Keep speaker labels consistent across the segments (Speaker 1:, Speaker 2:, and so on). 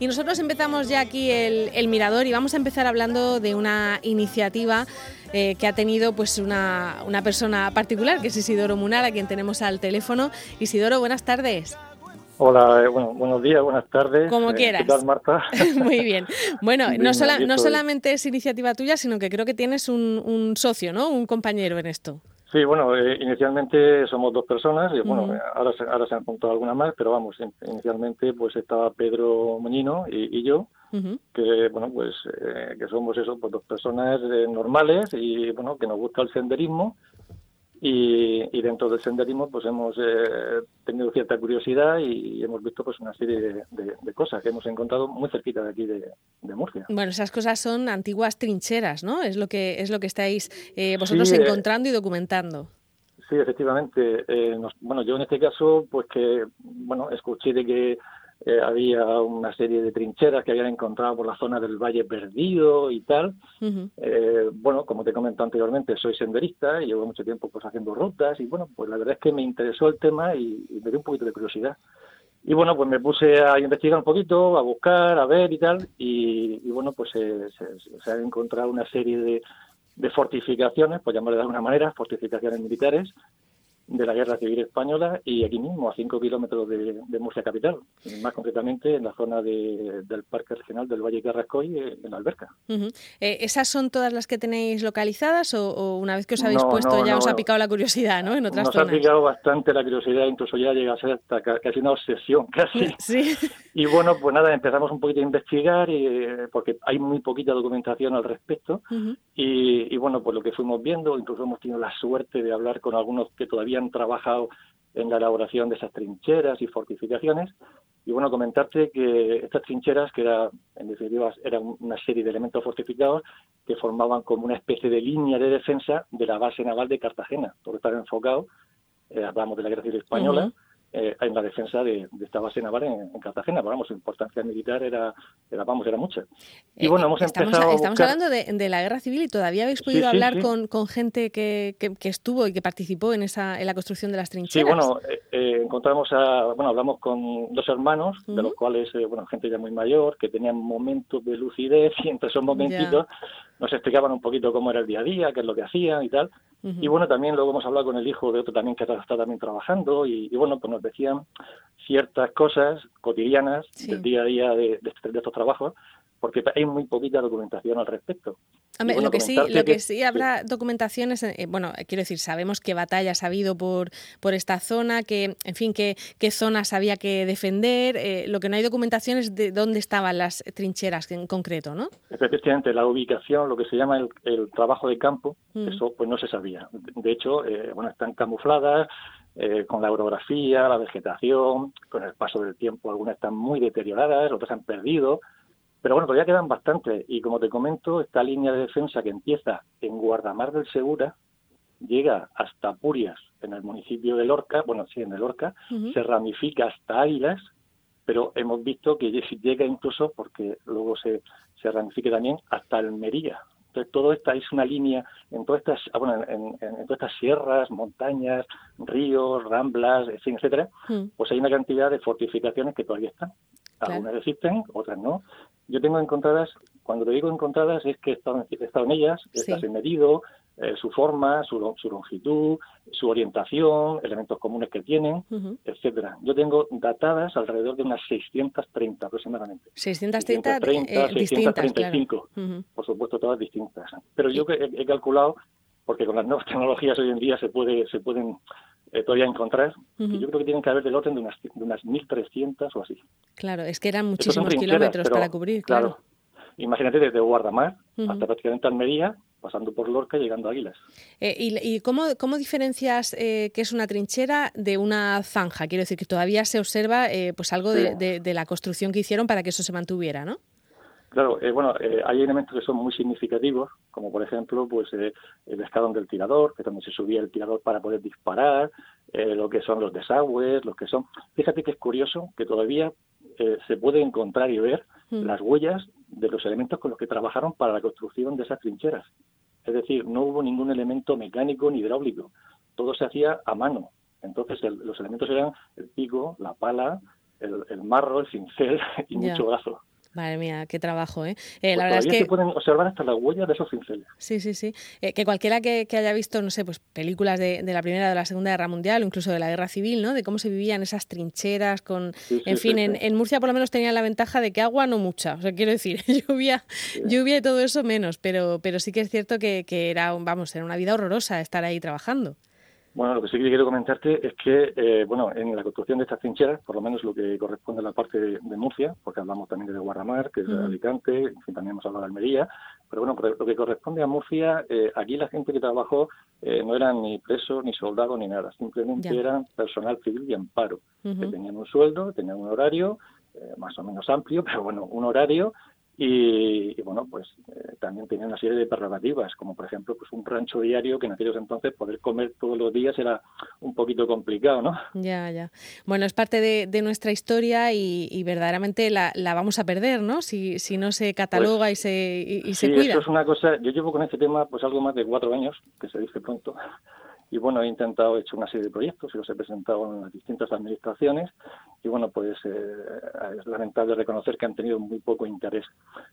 Speaker 1: Y nosotros empezamos ya aquí el, Mirador y vamos a empezar hablando de una iniciativa eh, que ha tenido pues una, una persona particular, que es Isidoro Munar, a quien tenemos al teléfono. Isidoro, buenas tardes.
Speaker 2: Hola, eh, bueno, buenos días, buenas tardes.
Speaker 1: Como eh, quieras.
Speaker 2: ¿Qué tal, Marta?
Speaker 1: Muy bien. Bueno, no, no solamente es iniciativa tuya, sino que creo que tienes un, un socio, ¿no? Un compañero en esto.
Speaker 2: Sí, bueno, eh, inicialmente somos dos personas, y bueno, ahora, se, ahora se han juntado algunas más, pero vamos, inicialmente pues estaba Pedro Moñino y, yo, que bueno, pues que somos eso, pues dos personas normales y bueno, que nos gusta el senderismo y, dentro del senderismo pues hemos eh, tenido cierta curiosidad y, hemos visto pues una serie de, cosas que hemos encontrado muy cerquita de aquí de, Murcia.
Speaker 1: Bueno, esas cosas son antiguas trincheras, ¿no? Es lo que es lo que estáis eh, vosotros eh, encontrando y documentando.
Speaker 2: Sí, efectivamente. bueno, yo en este caso pues que bueno escuché de que eh, había una serie de trincheras que habían encontrado por la zona del Valle Perdido y tal. eh, bueno, como te comenté anteriormente, soy senderista y llevo mucho tiempo pues haciendo rutas y bueno, pues la verdad es que me interesó el tema y, me dio un poquito de curiosidad. Y bueno, pues me puse a investigar un poquito, a buscar, a ver y tal, y, bueno, pues se, se, ha encontrado una serie de, de fortificaciones, por llamarle de alguna manera, fortificaciones militares, de la Guerra Civil Española y aquí mismo, a 5 kilómetros de, Murcia Capital, más concretamente en la zona del Parque Regional del Valle Carrascoy, eh, en la Alberca.
Speaker 1: Eh, ¿Esas son todas las que tenéis localizadas o, una vez que os habéis puesto ya os ha picado la curiosidad ¿no? en otras
Speaker 2: Nos
Speaker 1: zonas?
Speaker 2: ha picado bastante la curiosidad, incluso ya llega a ser hasta casi una obsesión, casi.
Speaker 1: Sí.
Speaker 2: Y bueno, pues nada, empezamos un poquito a investigar y, eh, porque hay muy poquita documentación al respecto y, y bueno, pues lo que fuimos viendo, incluso hemos tenido la suerte de hablar con algunos que todavía han trabajado en la elaboración de esas trincheras y fortificaciones. Y bueno, comentarte que estas trincheras, que era, en definitiva eran una serie de elementos fortificados que formaban como una especie de línea de defensa de la base naval de Cartagena, todo estaba enfocado, eh, hablamos de la Guerra Civil Española, eh, en la defensa de, esta base naval en, Cartagena. vamos, su importancia militar era, era, vamos, era mucha.
Speaker 1: Y bueno, hemos estamos, empezado... Estamos hablando de, la guerra civil y todavía habéis podido hablar Con, con, gente que, que, estuvo y que participó en esa en la construcción de las trincheras.
Speaker 2: Sí, bueno, eh, eh, encontramos a, bueno, hablamos con dos hermanos, de los cuales, bueno, gente ya muy mayor, que tenían momentos de lucidez y entre esos momentitos nos explicaban un poquito cómo era el día a día, qué es lo que hacían y tal. Y bueno, también luego hemos hablado con el hijo de otro también que está también trabajando y, bueno, pues nos decían ciertas cosas cotidianas del día a día de, de estos trabajos porque hay muy poquita documentación al respecto.
Speaker 1: lo que sí, lo que, sí habrá documentaciones, eh, bueno, quiero decir, sabemos qué batallas ha habido por, por esta zona, que, en fin, qué, qué zonas había que defender. Eh, lo que no hay documentación es de dónde estaban las trincheras en concreto, ¿no?
Speaker 2: Efectivamente, la ubicación, lo que se llama el, trabajo de campo, mm. eso pues no se sabía. De hecho, eh, bueno, están camufladas, con la orografía, la vegetación, con el paso del tiempo algunas están muy deterioradas, otras han perdido, pero bueno, todavía quedan bastantes. Y como te comento, esta línea de defensa que empieza en Guardamar del Segura llega hasta Purias, en el municipio de Lorca, bueno, sí, en el Lorca, se ramifica hasta Águilas, pero hemos visto que llega incluso, porque luego se, se ramifica también, hasta Almería. Entonces, todo esta es una línea en todas estas, ah, bueno, en, todas estas sierras, montañas, ríos, ramblas, etcétera, pues hay una cantidad de fortificaciones que todavía están. Algunas existen, otras no. Yo tengo encontradas, cuando te digo encontradas, es que he estado, en ellas, sí. he medido eh, su forma, su, longitud, su orientación, elementos comunes que tienen, etcétera. Yo tengo datadas alrededor de unas 630 aproximadamente.
Speaker 1: 630, 630 eh, 635,
Speaker 2: por supuesto todas distintas. Pero yo he, he calculado, porque con las nuevas tecnologías hoy en día se puede se pueden eh, todavía encontrar, yo creo que tienen que haber del orden de unas, de unas 1.300 o así.
Speaker 1: Claro, es que eran muchísimos kilómetros para cubrir, claro.
Speaker 2: Imagínate desde Guardamar hasta prácticamente Almería, pasando por Lorca y llegando a Águilas.
Speaker 1: Eh, ¿Y, y cómo, cómo, diferencias eh, qué es una trinchera de una zanja? Quiero decir que todavía se observa eh, pues algo de, de, la construcción que hicieron para que eso se mantuviera, ¿no?
Speaker 2: Claro, eh, bueno, eh, hay elementos que son muy significativos, como por ejemplo, pues eh, el escalón del tirador, que también se subía el tirador para poder disparar, lo que son los desagües, los que son. Fíjate que es curioso que todavía se puede encontrar y ver mm. las huellas de los elementos con los que trabajaron para la construcción de esas trincheras. Es decir, no hubo ningún elemento mecánico ni hidráulico, todo se hacía a mano. Entonces, los elementos eran el pico, la pala, el, marro, el cincel y mucho brazo.
Speaker 1: Madre mía, qué trabajo, ¿eh?
Speaker 2: eh la pues verdad es que se pueden observar hasta las huellas de esos cinceles.
Speaker 1: Sí, sí, sí. Eh, que cualquiera que, haya visto, no sé, pues películas de, la Primera o de la Segunda Guerra Mundial, o incluso de la Guerra Civil, ¿no? De cómo se vivían esas trincheras con... en fin, en, Murcia por lo menos tenían la ventaja de que agua no mucha. O sea, quiero decir, lluvia, lluvia y todo eso menos, pero, pero sí que es cierto que, que era, vamos, era una vida horrorosa estar ahí trabajando.
Speaker 2: Bueno, lo que sí que quiero comentarte es que, eh, bueno, en la construcción de estas trincheras, por lo menos lo que corresponde a la parte de, Murcia, porque hablamos también de Guarramar, que es de Alicante, en fin, también hemos hablado de Almería, pero bueno, lo que corresponde a Murcia, eh, aquí la gente que trabajó eh, no eran ni presos, ni soldados, ni nada, simplemente eran personal civil y amparo, que tenían un sueldo, tenían un horario, más o menos amplio, pero bueno, un horario y, bueno, pues eh, también tenía una serie de prerrogativas, como por ejemplo pues un rancho diario que en aquellos entonces poder comer todos los días era un poquito complicado, ¿no?
Speaker 1: Ya, ya. Bueno, es parte de, nuestra historia y, verdaderamente la, vamos a perder, ¿no? Si, si no se cataloga y se, y, se cuida.
Speaker 2: Eso es una cosa, yo llevo con este tema pues algo más de cuatro años, que se dice pronto. Y bueno, he intentado, he hecho una serie de proyectos y los he presentado en las distintas administraciones. Y bueno, pues eh, es lamentable reconocer que han tenido muy poco interés.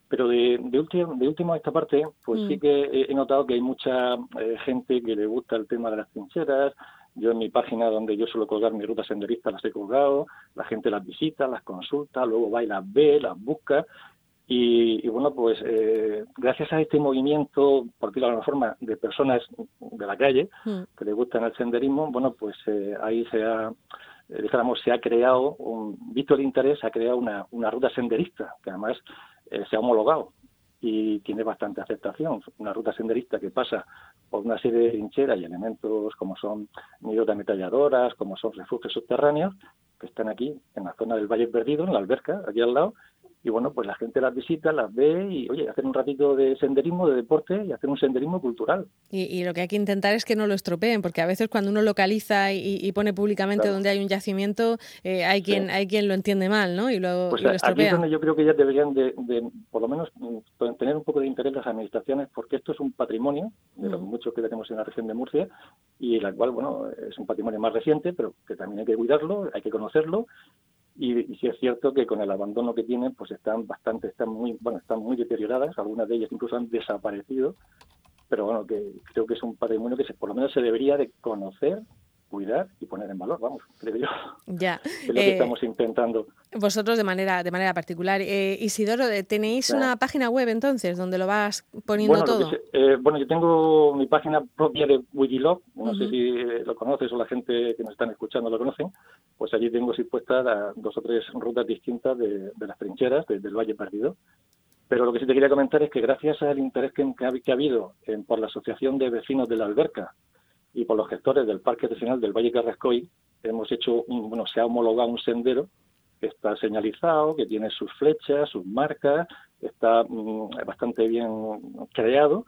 Speaker 2: Pero de, de, último, de último a esta parte, pues sí mm. que he, notado que hay mucha eh, gente que le gusta el tema de las trincheras. Yo en mi página donde yo suelo colgar mis rutas senderistas las he colgado, la gente las visita, las consulta, luego va y las ve, las busca y, bueno, pues eh, gracias a este movimiento, por decirlo de alguna forma, de personas de la calle mm. que les gustan el senderismo, bueno, pues eh, ahí se ha, eh, dijéramos, se ha creado, un, visto el interés, se ha creado una, una ruta senderista que además se ha homologado y tiene bastante aceptación. Una ruta senderista que pasa por una serie de trincheras y elementos como son nidos de ametralladoras, como son refugios subterráneos, que están aquí en la zona del Valle Perdido, en la alberca, aquí al lado, y bueno, pues la gente las visita, las ve y, oye, hacen un ratito de senderismo, de deporte y hacen un senderismo cultural.
Speaker 1: Y, lo que hay que intentar es que no lo estropeen, porque a veces cuando uno localiza y, pone públicamente donde hay un yacimiento, eh, hay quien hay quien lo entiende mal, ¿no? Y lo,
Speaker 2: pues
Speaker 1: estropea.
Speaker 2: Aquí es donde yo creo que ya deberían de, por lo menos, mm, tener un poco de interés las administraciones, porque esto es un patrimonio de los mm. muchos que tenemos en la región de Murcia y la cual, bueno, es un patrimonio más reciente, pero que también hay que cuidarlo, hay que conocerlo y, y sí es cierto que con el abandono que tienen, pues están bastante, están muy, bueno, están muy deterioradas, algunas de ellas incluso han desaparecido, pero bueno, que creo que es un patrimonio que se, por lo menos se debería de conocer cuidar y poner en valor, vamos, creo yo.
Speaker 1: Ya.
Speaker 2: Es lo que eh, estamos intentando.
Speaker 1: Vosotros de manera de manera particular. Eh, Isidoro, ¿tenéis una página web entonces donde lo vas poniendo todo?
Speaker 2: Eh, bueno, yo tengo mi página propia de Wikilog, no sé si lo conoces o la gente que nos están escuchando lo conocen, pues allí tengo expuestas dos o tres rutas distintas de, las trincheras del Valle Perdido. Pero lo que sí te quería comentar es que gracias al interés que, ha, que ha habido por la Asociación de Vecinos de la Alberca, y por los gestores del Parque Nacional del Valle Carrascoy hemos hecho, un, bueno, se ha homologado un sendero que está señalizado, que tiene sus flechas, sus marcas, está mm, bastante bien creado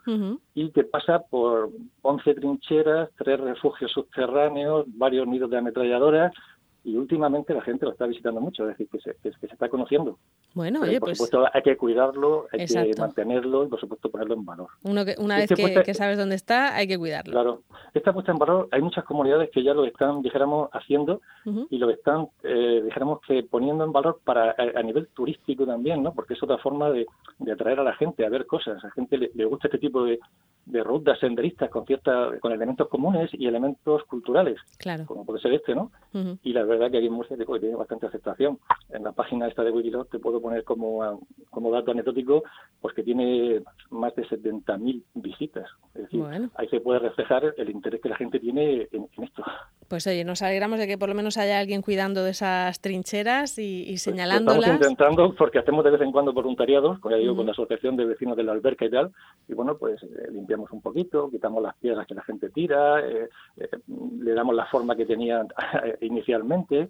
Speaker 2: y que pasa por 11 trincheras, tres refugios subterráneos, varios nidos de ametralladoras y últimamente la gente lo está visitando mucho, es decir, que se, que, se está conociendo.
Speaker 1: Bueno, oye,
Speaker 2: por
Speaker 1: pues...
Speaker 2: supuesto hay que cuidarlo, hay que mantenerlo y por supuesto ponerlo en valor.
Speaker 1: Uno que, una vez que, sabes dónde está, hay que cuidarlo.
Speaker 2: Claro, esta puesta en valor, hay muchas comunidades que ya lo están, dijéramos, haciendo y lo están, eh, dijéramos que poniendo en valor para a, nivel turístico también, ¿no? Porque es otra forma de, atraer a la gente a ver cosas. A la gente le, gusta este tipo de, de rutas senderistas con cierta, con elementos comunes y elementos culturales,
Speaker 1: claro.
Speaker 2: como puede ser este, ¿no? Y la verdad que aquí en Murcia tiene bastante aceptación. En la página esta de Wikilog te puedo poner como, como dato anecdótico pues que tiene más de 70.000 visitas. Es decir, ahí se puede reflejar el interés que la gente tiene en, esto.
Speaker 1: Pues oye, nos alegramos de que por lo menos haya alguien cuidando de esas trincheras y, y pues, señalándolas.
Speaker 2: estamos intentando, porque hacemos de vez en cuando voluntariados, con, digo, con la Asociación de Vecinos de la Alberca y tal, y bueno, pues eh, limpiamos un poquito, quitamos las piedras que la gente tira, eh, eh, le damos la forma que tenía inicialmente,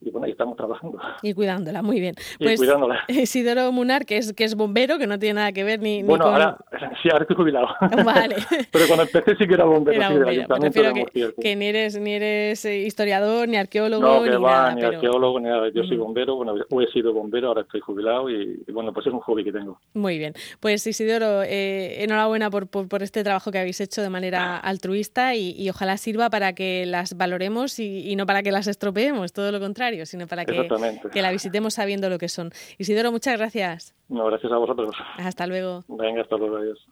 Speaker 2: y bueno, ahí estamos trabajando.
Speaker 1: Y cuidándola, muy bien.
Speaker 2: Pues, y cuidándola.
Speaker 1: Isidoro Munar, que es, que es bombero, que no tiene nada que ver ni,
Speaker 2: bueno,
Speaker 1: con...
Speaker 2: ahora, sí, ahora estoy jubilado.
Speaker 1: Vale.
Speaker 2: Pero cuando empecé sí que era bombero.
Speaker 1: Era bombero. que, que, ni eres, ni eres eh, historiador, ni arqueólogo,
Speaker 2: no, que
Speaker 1: ni
Speaker 2: va,
Speaker 1: nada.
Speaker 2: Ni arqueólogo, ni nada. Yo soy bombero, bueno, he sido bombero, ahora estoy jubilado y, bueno, pues es un hobby que tengo.
Speaker 1: Muy bien. Pues Isidoro, eh, enhorabuena por, por, este trabajo que habéis hecho de manera altruista y, ojalá sirva para que las valoremos y, y no para que las estropeemos, todo lo contrario. Contrario, sino para que, que la visitemos sabiendo lo que son. Isidoro, muchas gracias.
Speaker 2: No, gracias a vosotros.
Speaker 1: Hasta luego.
Speaker 2: Venga, hasta luego, adiós.